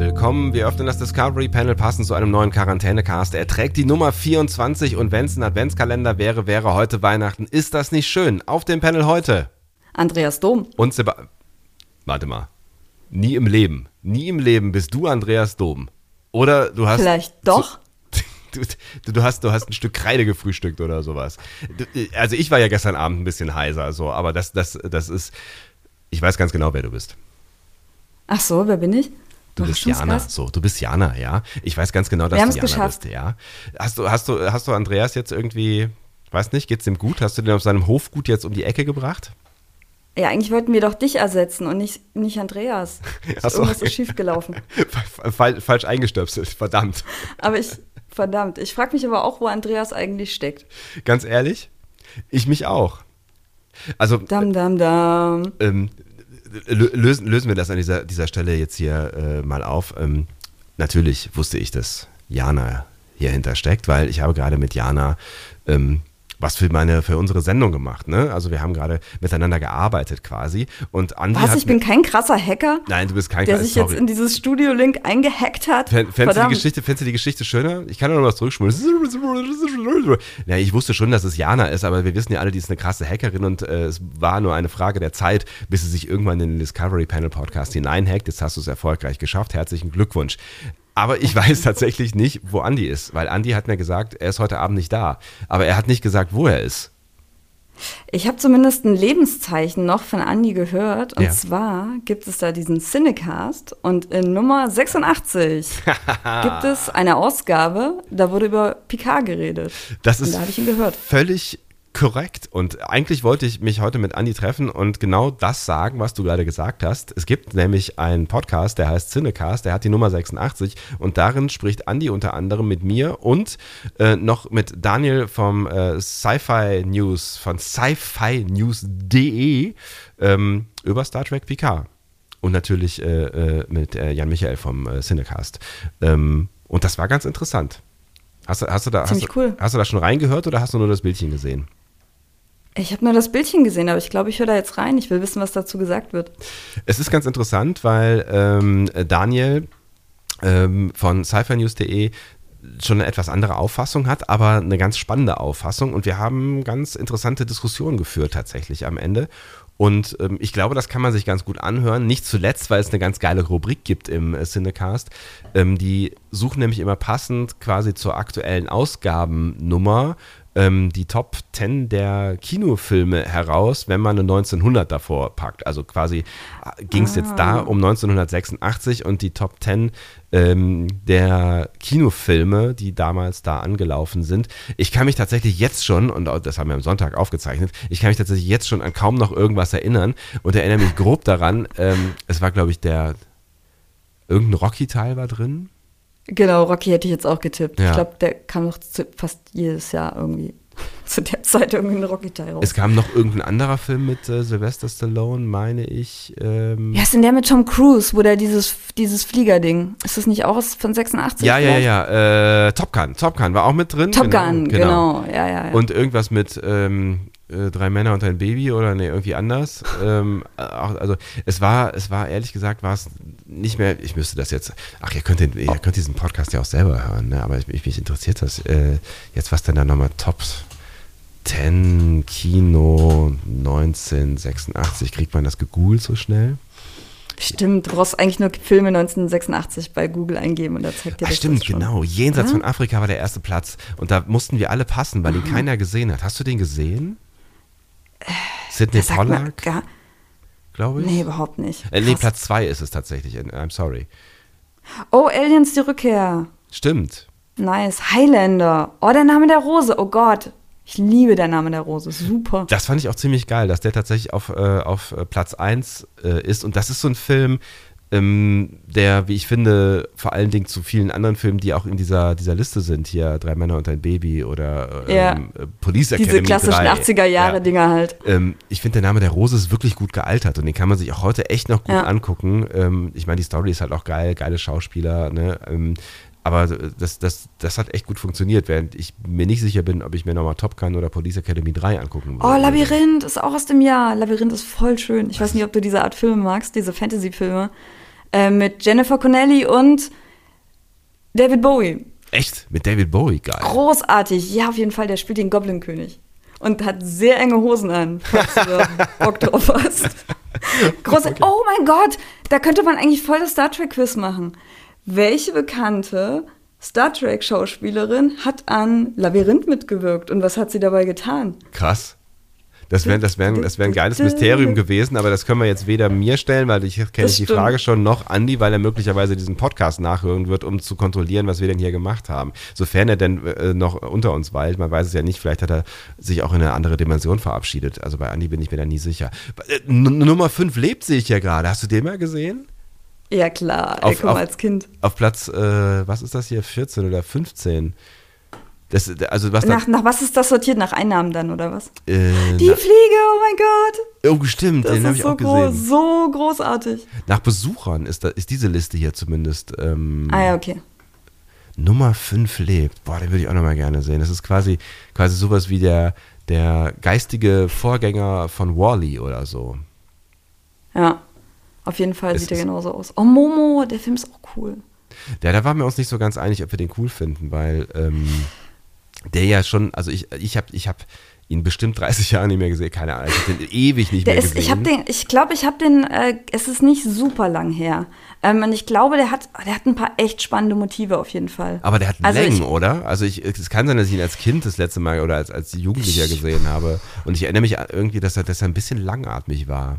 Willkommen. Wir öffnen das Discovery Panel passend zu einem neuen Quarantänecast. Er trägt die Nummer 24 und wenn es ein Adventskalender wäre, wäre heute Weihnachten. Ist das nicht schön? Auf dem Panel heute. Andreas Dom. Und Seba Warte mal. Nie im Leben, nie im Leben bist du Andreas Dom. Oder du hast. Vielleicht doch. Du, du, du, hast, du hast ein Stück Kreide gefrühstückt oder sowas. Du, also ich war ja gestern Abend ein bisschen heiser, so, aber das, das, das ist. Ich weiß ganz genau, wer du bist. Ach so, wer bin ich? Du bist Jana, so, du bist Jana, ja. Ich weiß ganz genau, dass Wir du Jana geschafft. bist, ja. Hast du, hast du, hast du Andreas jetzt irgendwie, weiß nicht, geht's dem gut? Hast du den auf seinem Hofgut jetzt um die Ecke gebracht? Ja, eigentlich wollten wir doch dich ersetzen und nicht, nicht Andreas. Ach so. Irgendwas ist schiefgelaufen. Falsch eingestöpselt, verdammt. Aber ich, verdammt, ich frage mich aber auch, wo Andreas eigentlich steckt. Ganz ehrlich, ich mich auch. Also, Dam, dam, dam. ähm, lösen, lösen wir das an dieser, dieser Stelle jetzt hier äh, mal auf. Ähm, natürlich wusste ich, dass Jana hier steckt, weil ich habe gerade mit Jana ähm, was für meine für unsere Sendung gemacht. Ne? Also wir haben gerade miteinander gearbeitet quasi. Und Andi Was, ich bin kein krasser Hacker, Nein, du bist kein der Kra- sich sorry. jetzt in dieses Studio-Link eingehackt hat? Fänd- Fändest du, die. Geschichte, fändest du die Geschichte schöner? Ich kann ja noch was zurückspulen. Ja, ich wusste schon, dass es Jana ist, aber wir wissen ja alle, die ist eine krasse Hackerin und äh, es war nur eine Frage der Zeit, bis sie sich irgendwann in den Discovery Panel Podcast hineinhackt. Jetzt hast du es erfolgreich geschafft. Herzlichen Glückwunsch. Aber ich weiß tatsächlich nicht, wo Andi ist, weil Andi hat mir gesagt, er ist heute Abend nicht da. Aber er hat nicht gesagt, wo er ist. Ich habe zumindest ein Lebenszeichen noch von Andi gehört. Und Ja. zwar gibt es da diesen Cinecast und in Nummer 86 gibt es eine Ausgabe, da wurde über Picard geredet. Das Und ist da habe ich ihn gehört. völlig korrekt. Und eigentlich wollte ich mich heute mit Andi treffen und genau das sagen, was du gerade gesagt hast. Es gibt nämlich einen Podcast, der heißt Cinecast, der hat die Nummer 86 und darin spricht Andi unter anderem mit mir und äh, noch mit Daniel vom äh, Sci-Fi News, von sci-fi news.de ähm, über Star Trek Picard. Und natürlich äh, äh, mit äh, Jan Michael vom äh, Cinecast. Ähm, und das war ganz interessant. Hast hast, du da, hast, cool. hast du da schon reingehört oder hast du nur das Bildchen gesehen? Ich habe nur das Bildchen gesehen, aber ich glaube, ich höre da jetzt rein. Ich will wissen, was dazu gesagt wird. Es ist ganz interessant, weil ähm, Daniel ähm, von sci-fi-news.de schon eine etwas andere Auffassung hat, aber eine ganz spannende Auffassung. Und wir haben ganz interessante Diskussionen geführt tatsächlich am Ende. Und ähm, ich glaube, das kann man sich ganz gut anhören. Nicht zuletzt, weil es eine ganz geile Rubrik gibt im äh, Cinecast. Ähm, die suchen nämlich immer passend quasi zur aktuellen Ausgabennummer ähm, die Top 10 der Kinofilme heraus, wenn man eine 1900 davor packt. Also quasi ging es jetzt da um 1986 und die Top 10 ähm, der Kinofilme, die damals da angelaufen sind. Ich kann mich tatsächlich jetzt schon, und das haben wir am Sonntag aufgezeichnet, ich kann mich tatsächlich jetzt schon an kaum noch irgendwas erinnern und erinnere mich grob daran, ähm, es war glaube ich der, irgendein Rocky-Teil war drin. Genau, Rocky hätte ich jetzt auch getippt. Ja. Ich glaube, der kam noch zu, fast jedes Jahr irgendwie zu der Zeit irgendwie ein Rocky-Teil raus. Es kam noch irgendein anderer Film mit äh, Sylvester Stallone, meine ich. Ähm, ja, ist denn der mit Tom Cruise, wo der dieses, dieses Fliegerding, ist das nicht auch aus von 86? ja, ja, vielleicht? ja. Äh, Top Gun. Top Gun war auch mit drin. Top Gun, genau. Ja, ja, ja. Und irgendwas mit ähm, äh, drei Männer und ein Baby oder nee, irgendwie anders. ähm, auch, also es war, es war ehrlich gesagt, war es nicht mehr, ich müsste das jetzt, ach, ihr könnt, den, ihr könnt diesen Podcast ja auch selber hören, ne? aber ich, mich interessiert das äh, jetzt, was denn da nochmal Top 10 Kino 1986, kriegt man das gegoogelt so schnell? Stimmt, du brauchst eigentlich nur Filme 1986 bei Google eingeben und da zeigt dir das stimmt, das schon. genau. Jenseits Oder? von Afrika war der erste Platz. Und da mussten wir alle passen, weil ihn keiner gesehen hat. Hast du den gesehen? Sidney sagt mir Pollack, gar, glaube ich? nee, überhaupt nicht. Äh, nee. Platz zwei ist es tatsächlich. I'm sorry. Oh, Aliens, die Rückkehr. Stimmt. Nice. Highlander. Oh, der Name der Rose. Oh Gott. Ich liebe der Name der Rose. Super. Das fand ich auch ziemlich geil, dass der tatsächlich auf, äh, auf äh, Platz 1 äh, ist. Und das ist so ein Film, ähm, der, wie ich finde, vor allen Dingen zu vielen anderen Filmen, die auch in dieser, dieser Liste sind, hier Drei Männer und ein Baby oder ähm, Ja. Police Academy Diese klassischen 3. 80er-Jahre-Dinger halt. Ähm, ich finde, der Name der Rose ist wirklich gut gealtert und den kann man sich auch heute echt noch gut Ja. angucken. Ähm, ich meine, die Story ist halt auch geil, geile Schauspieler, ne? Ähm, aber das, das, das hat echt gut funktioniert, während ich mir nicht sicher bin, ob ich mir nochmal Top Gun oder Police Academy 3 angucken Oh, würde. Labyrinth ist auch aus dem Jahr. Labyrinth ist voll schön. Ich weiß nicht, ob du diese Art Filme magst, diese Fantasy-Filme. Äh, mit Jennifer Connelly und David Bowie. Echt? Mit David Bowie, geil. Großartig. Ja, auf jeden Fall. Der spielt den Goblin-König. Und hat sehr enge Hosen an, falls du Bock drauf hast. Große, Oh mein Gott, da könnte man eigentlich voll das Star Trek-Quiz machen. Welche bekannte Star Trek-Schauspielerin hat an Labyrinth mitgewirkt und was hat sie dabei getan? Krass. Das wäre das wär, das wär ein geiles Mysterium gewesen, aber das können wir jetzt weder mir stellen, weil ich kenne die stimmt. Frage schon, noch Andi, weil er möglicherweise diesen Podcast nachhören wird, um zu kontrollieren, was wir denn hier gemacht haben. Sofern er denn äh, noch unter uns weilt, man weiß es ja nicht, vielleicht hat er sich auch in eine andere Dimension verabschiedet. Also bei Andi bin ich mir da nie sicher. Äh, N Nummer 5 lebt, sehe ich ja gerade. Hast du den mal gesehen? Ja, klar. Auf- auf- als Kind. Auf Platz, äh, was ist das hier, 14 oder 15? Das, also was Nach, nach was ist das sortiert? Nach Einnahmen dann, oder was? äh, Die na, Fliege, oh mein Gott. oh, stimmt, Das den habe ist ich so, auch groß, gesehen. so großartig. Nach Besuchern ist, da, ist diese Liste hier zumindest ähm, Ah ja, okay. Nummer 5 lebt. Boah, den würde ich auch nochmal gerne sehen. Das ist quasi, quasi sowas wie der, der geistige Vorgänger von Wally oder so. Ja. Auf jeden Fall Es sieht er genauso aus. Oh, Momo, der Film ist auch cool. Ja, da waren wir uns nicht so ganz einig, ob wir den cool finden, weil ähm, der ja schon, also ich, ich habe ich hab ihn bestimmt 30 Jahre nicht mehr gesehen. Keine Ahnung, ich habe den ewig nicht Der mehr ist, gesehen. ich habe den, ich glaube, ich habe den, äh, es ist nicht super lang her. Ähm, und ich glaube, der hat, der hat ein paar echt spannende Motive auf jeden Fall. aber der hat Also Längen, ich- oder? Also ich, es kann sein, dass ich ihn als Kind das letzte Mal oder als, als Jugendlicher gesehen habe. Und ich erinnere mich irgendwie, dass er, dass er ein bisschen langatmig war.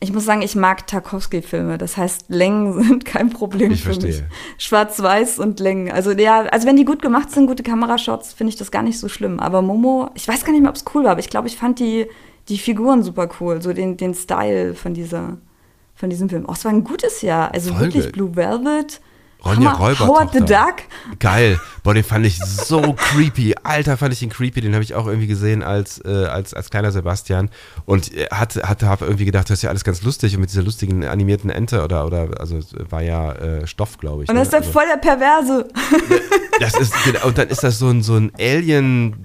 Ich muss sagen, ich mag Tarkovsky-Filme. Das heißt, Längen sind kein Problem Ich für mich. verstehe. Schwarz-Weiß und Längen. Also ja, also wenn die gut gemacht sind, gute Kamerashots, finde ich das gar nicht so schlimm. Aber Momo, ich weiß gar nicht mehr, ob es cool war, aber ich glaube, ich fand die, die Figuren super cool. So den, den Style von dieser, von diesem Film. Oh, es war ein gutes Jahr. Also Folge. wirklich Blue Velvet. Ronja. Räuber. Howard the Duck. Geil. Boah, den fand ich so creepy. Alter, fand ich den creepy. Den habe ich auch irgendwie gesehen als, äh, als, als kleiner Sebastian. Und äh, hatte, hatte, habe irgendwie gedacht, das ist ja alles ganz lustig. Und mit dieser lustigen animierten Ente oder, oder also war ja äh, Stoff, glaube ich. Und ne? das ist der also, voll der Perverse. das ist, genau, und dann ist das so ein, so ein Alien.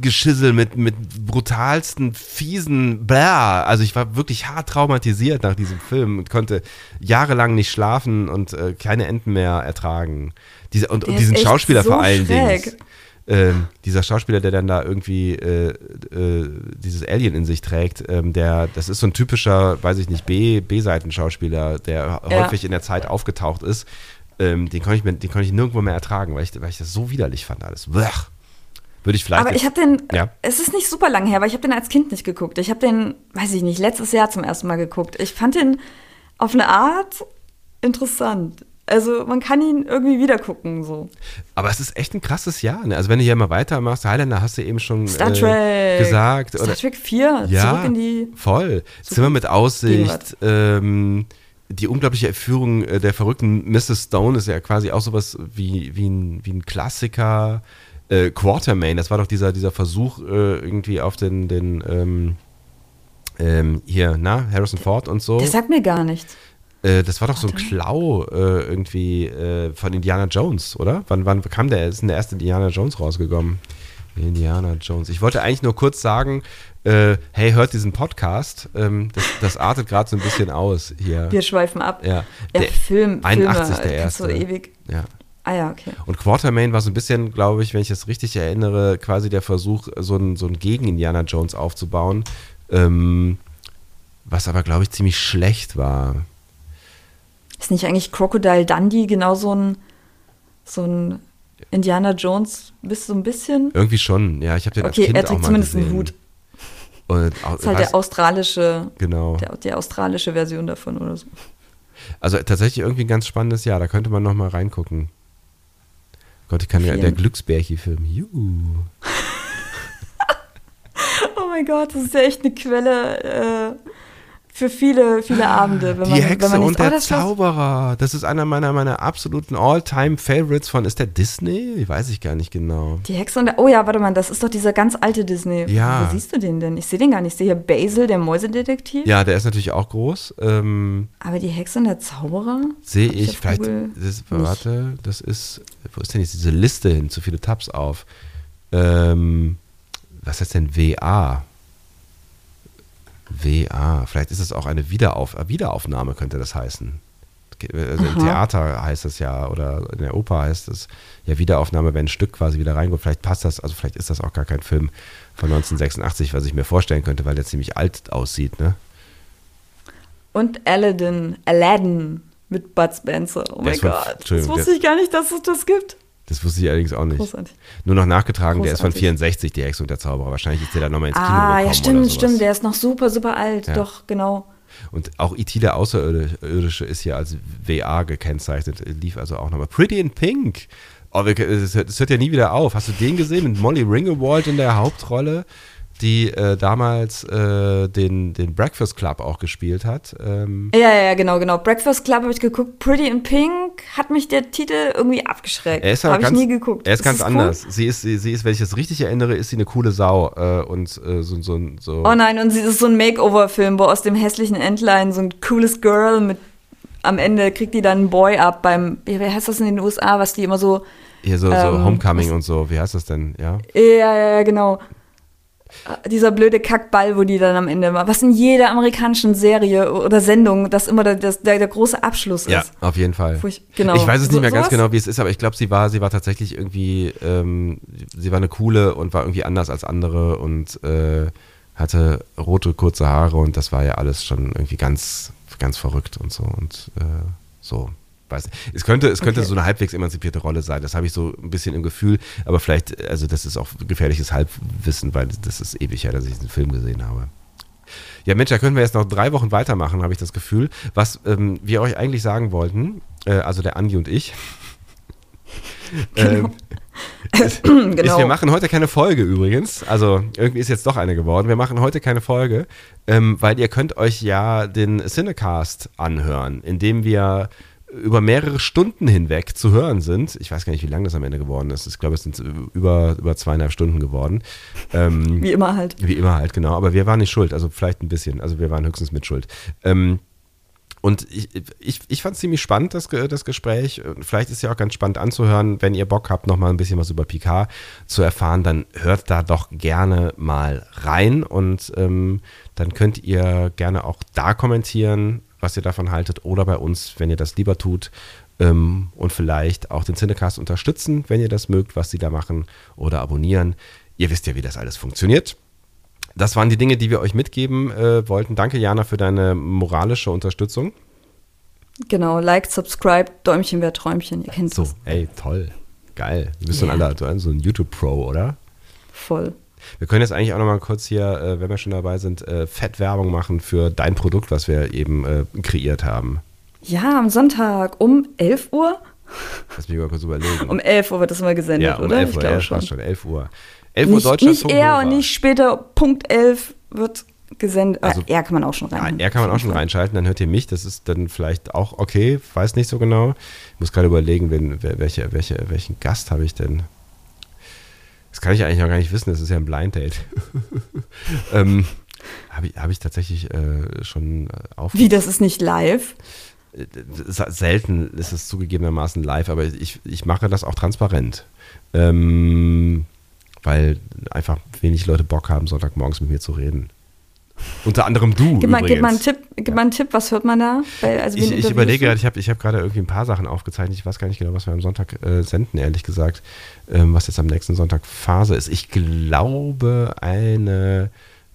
Geschissel mit, mit brutalsten, fiesen, blah. Also ich war wirklich hart traumatisiert nach diesem Film und konnte jahrelang nicht schlafen und äh, keine Enten mehr ertragen. Diese, und, und diesen Schauspieler so vor allen schräg. Dingen. Ähm, dieser Schauspieler, der dann da irgendwie äh, äh, dieses Alien in sich trägt, ähm, der, das ist so ein typischer, weiß ich nicht, B-Seiten-Schauspieler, der Ja. häufig in der Zeit aufgetaucht ist. Ähm, den konnte ich mir, den konnte ich nirgendwo mehr ertragen, weil ich, weil ich das so widerlich fand alles. Blech. Würde ich vielleicht. Aber ich jetzt- habe den, Ja. es ist nicht super lang her, aber ich habe den als Kind nicht geguckt. Ich habe den, weiß ich nicht, letztes Jahr zum ersten Mal geguckt. Ich fand den auf eine Art interessant. Also man kann ihn irgendwie wieder gucken, so. aber es ist echt ein krasses Jahr. Ne? Also wenn du hier mal weitermachst, Highlander hast du eben schon Star äh, Trek. gesagt. Star Trek 4, ja, zurück in die. voll. Zimmer mit Aussicht. Ähm, die unglaubliche Erführung äh, der verrückten Mrs. Stone ist ja quasi auch sowas wie, wie, ein, wie ein Klassiker. Äh, Quartermain, das war doch dieser, dieser Versuch äh, irgendwie auf den, den ähm, ähm, hier, na, Harrison Ford und so. Der sagt mir gar nichts. Äh, das war doch so ein Klau äh, irgendwie äh, von Indiana Jones, oder? Wann, wann kam der? Ist denn der erste Indiana Jones rausgekommen? Indiana Jones. Ich wollte eigentlich nur kurz sagen, äh, hey, hört diesen Podcast. Ähm, das, das artet gerade so ein bisschen aus hier. Wir schweifen ab. Ja. Ja, Der- Film, 81 Filme, der erste. ewig. Ja. Ah ja, okay. Und Quartermain war so ein bisschen, glaube ich, wenn ich das richtig erinnere, quasi der Versuch, so ein, so ein Gegen-Indiana Jones aufzubauen. Ähm, was aber, glaube ich, ziemlich schlecht war. Ist nicht eigentlich Crocodile Dundee genau so ein, so ein Indiana Jones, bist so ein bisschen? Irgendwie schon, ja. Ich habe den als Okay, Kind er auch trägt mal zumindest gesehen. einen Hut. Und auch, ist halt der australische, genau. der, die australische Version davon oder so. Also tatsächlich irgendwie ein ganz spannendes Jahr. Da könnte man noch mal reingucken. Gott, ich kann ja, der Glücksbärchi-Film. Juhu. Oh mein Gott, das ist ja echt eine Quelle, äh, für viele, viele Abende. Wenn Die man, Hexe wenn man und oh, der war's. Zauberer. Das ist einer meiner, meiner absoluten All-Time-Favorites von, ist der Disney? Ich weiß ich gar nicht genau. Die Hexe und der, oh ja, warte mal, das ist doch dieser ganz alte Disney. Ja. Wo siehst du den denn? Ich sehe den gar nicht. Ich sehe hier Basil, der Mäusedetektiv. Ja, der ist natürlich auch groß. Ähm, Aber die Hexe und der Zauberer? Sehe ich, auf vielleicht, das, warte, das ist, wo ist denn jetzt diese Liste hin? Zu viele Tabs auf. Ähm, was heißt denn WA? WA, vielleicht ist es auch eine Wiederauf äh, Wiederaufnahme, könnte das heißen. Also Im. Theater heißt es ja, oder in der Oper heißt es ja Wiederaufnahme, wenn ein Stück quasi wieder reinkommt. Vielleicht passt das, also vielleicht ist das auch gar kein Film von 1986, was ich mir vorstellen könnte, weil der ziemlich alt aussieht, ne? Und Aladdin, Aladdin mit Bud Spencer. Oh mein Gott, das wusste ich gar nicht, dass es das gibt. Das wusste ich allerdings auch nicht. Großartig. Nur noch nachgetragen, der ist von Großartig. 64, die Hexe und der Zauberer. Wahrscheinlich ist der da nochmal ins Kino Ah, gekommen ja, oder stimmt, stimmt. Der ist noch super, super alt. Ja. Doch, genau. Und auch E.T. der Außerirdische ist hier als WA gekennzeichnet, lief also auch nochmal. Pretty in Pink. Oh, es hört, ja nie wieder auf. Hast du den gesehen mit Molly Ringwald in der Hauptrolle, die äh, damals äh, den, den Breakfast Club auch gespielt hat? Ähm, Ja, ja, genau, genau. Breakfast Club habe ich geguckt. Pretty in Pink hat mich der Titel irgendwie abgeschreckt. er ist aber Habe ich ganz, nie geguckt. Er ist ganz das anders. Sie ist, sie, sie ist, wenn ich das richtig erinnere, ist sie eine coole Sau äh, und äh, so, so, so. Oh nein, und sie ist so ein Makeover-Film, wo aus dem hässlichen Entlein so ein cooles Girl mit am Ende kriegt die dann einen Boy ab beim, wie heißt das in den USA, was die immer so, Hier so, so Ähm, Homecoming was- und so, wie heißt das denn? Ja. ja, ja, ja, genau. Dieser blöde Kackball, wo die dann am Ende mal, was in jeder amerikanischen Serie oder Sendung, das immer der, der, der große Abschluss Ja, ist. auf jeden Fall. Furch- genau. Ich weiß es nicht So- mehr ganz sowas? genau, wie es ist, aber ich glaube, sie war, sie war tatsächlich irgendwie, ähm, sie war eine coole und war irgendwie anders als andere und äh, hatte rote, kurze Haare und das war ja alles schon irgendwie ganz, ganz verrückt und so und äh, so. Weiß nicht. Es könnte, es könnte Okay. so eine halbwegs emanzipierte Rolle sein. Das habe ich so ein bisschen im Gefühl, aber vielleicht, also das ist auch gefährliches Halbwissen, weil das ist ewig her, dass ich diesen Film gesehen habe. Ja, Mensch, da können wir jetzt noch drei Wochen weitermachen, habe ich das Gefühl. Was ähm, wir euch eigentlich sagen wollten, äh, also der Andi und ich, ähm, ist, Genau. wir machen heute keine Folge übrigens. Also irgendwie ist jetzt doch eine geworden. Wir machen heute keine Folge, ähm, weil ihr könnt euch ja den Cinecast anhören, in dem wir über mehrere Stunden hinweg zu hören sind. Ich weiß gar nicht, wie lang das am Ende geworden ist. Ich glaube, es sind über, über zweieinhalb Stunden geworden. Ähm, Wie immer halt. wie immer halt, genau. Aber wir waren nicht schuld, also vielleicht ein bisschen. Also wir waren höchstens mit Schuld. Ähm, und ich, ich, ich fand es ziemlich spannend, das, das Gespräch. Vielleicht ist ja auch ganz spannend anzuhören. Wenn ihr Bock habt, noch mal ein bisschen was über Picard zu erfahren, dann hört da doch gerne mal rein. Und ähm, dann könnt ihr gerne auch da kommentieren, was ihr davon haltet. Oder bei uns, wenn ihr das lieber tut. Ähm, und vielleicht auch den Cinecast unterstützen, wenn ihr das mögt, was sie da machen. Oder abonnieren. Ihr wisst ja, wie das alles funktioniert. Das waren die Dinge, die wir euch mitgeben äh, wollten. Danke, Jana, für deine moralische Unterstützung. Genau, like, subscribe, Däumchen wäre Träumchen. Ihr kennt So, es ey, toll. Geil. Du bist so ein Ja. alter, so ein YouTube-Pro, oder? voll. Wir können jetzt eigentlich auch noch mal kurz hier, äh, wenn wir schon dabei sind, äh, Fettwerbung machen für dein Produkt, was wir eben äh, kreiert haben. Ja, am Sonntag um 11 Uhr. Lass mich mal kurz überlegen. Um 11 Uhr wird das immer gesendet, ja, um oder? 11 ich Uhr, glaube ja, schon. schon. schon. 11 Uhr. 11 Uhr Nicht, Deutschland. nicht eher und nicht später. Punkt 11 wird gesendet. Also- er kann man auch schon Ja, rein. er kann man auch schon reinschalten, dann hört ihr mich. Das ist dann vielleicht auch okay, weiß nicht so genau. Ich muss gerade überlegen, wen, welche, welche, welchen Gast habe ich denn? Das kann ich eigentlich noch gar nicht wissen, das ist ja ein Blind Date. ähm, habe ich, hab ich tatsächlich äh, schon äh, auf. Wie, das ist nicht live? Äh, Selten ist es zugegebenermaßen live, aber ich, ich mache das auch transparent. Ähm, weil einfach wenig Leute Bock haben, Sonntagmorgens mit mir zu reden. Unter anderem du. Gib mal, gib mal einen übrigens. Tipp, gib mal einen Tipp, was hört man da? Weil, also Ich, ich überlege gerade, ich habe ich hab gerade irgendwie ein paar Sachen aufgezeichnet. Ich weiß gar nicht genau, was wir am Sonntag äh, senden, ehrlich gesagt. Ähm, was jetzt am nächsten Sonntag Phase ist. Ich glaube, eine,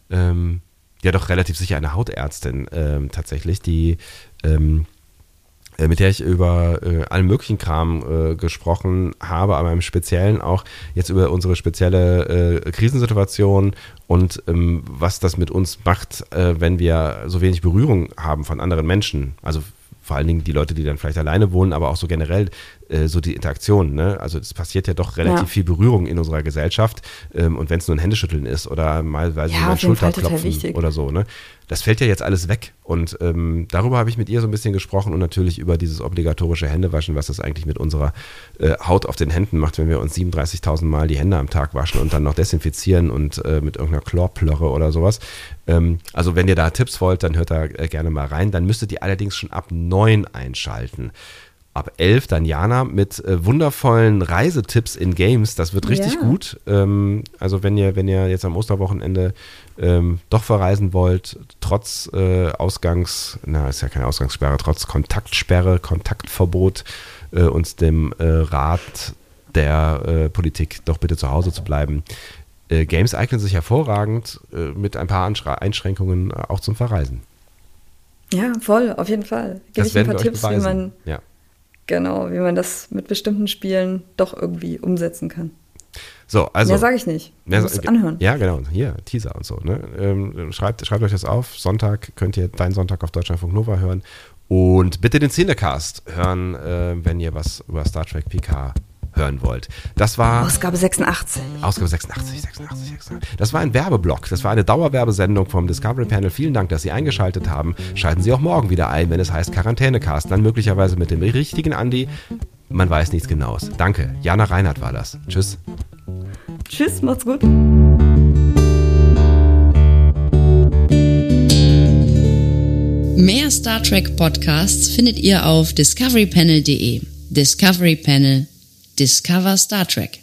ähm, ja doch relativ sicher eine Hautärztin ähm, tatsächlich, die, ähm, äh, mit der ich über äh, allen möglichen Kram äh, gesprochen habe, aber im Speziellen auch jetzt über unsere spezielle äh, Krisensituation und ähm, was das mit uns macht, äh, wenn wir so wenig Berührung haben von anderen Menschen. Also vor allen Dingen die Leute, die dann vielleicht alleine wohnen, aber auch so generell äh, so die Interaktion. Ne? Also es passiert ja doch relativ Ja. viel Berührung in unserer Gesellschaft ähm, und wenn es nur ein Händeschütteln ist oder mal, weiß ich Ja, nicht, mal Schulterklopfen oder so. Ne? Das fällt ja jetzt alles weg. Und ähm, darüber habe ich mit ihr so ein bisschen gesprochen und natürlich über dieses obligatorische Händewaschen, was das eigentlich mit unserer äh, Haut auf den Händen macht, wenn wir uns 37.000 Mal die Hände am Tag waschen und dann noch desinfizieren und äh, mit irgendeiner Chlorplörre oder sowas. Ähm, also wenn ihr da Tipps wollt, dann hört da äh, gerne mal rein. Dann müsstet ihr allerdings schon ab 9 einschalten ab 11 dann Jana mit äh, wundervollen Reisetipps in Games. Das wird richtig ja. gut. Ähm, also wenn ihr, wenn ihr jetzt am Osterwochenende ähm, doch verreisen wollt, trotz äh, Ausgangs, na, ist ja keine Ausgangssperre, trotz Kontaktsperre, Kontaktverbot äh, und dem äh, Rat der äh, Politik, doch bitte zu Hause zu bleiben. Äh, Games eignen sich hervorragend mit ein paar Einschränkungen auch zum Verreisen. Ja, voll, auf jeden Fall. Gebe ich ein paar Tipps, beweisen. wie man ja. Genau, wie man das mit bestimmten Spielen doch irgendwie umsetzen kann. So, also. Mehr sage ich nicht. Mehr muss anhören. Ja, genau. Hier, Teaser und so. Ne? Ähm, schreibt, schreibt euch das auf. Sonntag könnt ihr deinen Sonntag auf Deutschlandfunk Nova hören. Und bitte den Szenecast hören, äh, wenn ihr was über Star Trek PK hören wollt. Das war. Ausgabe 86. Ausgabe 86, 86, 86. Das war ein Werbeblock. Das war eine Dauerwerbesendung vom Discovery Panel. Vielen Dank, dass Sie eingeschaltet haben. Schalten Sie auch morgen wieder ein, wenn es heißt Quarantänecast. Dann möglicherweise mit dem richtigen Andi. Man weiß nichts Genaues. Danke. Jana Reinhardt war das. Tschüss. Tschüss, macht's gut. Mehr Star Trek Podcasts findet ihr auf discoverypanel.de. Discovery Panel Discover Star Trek.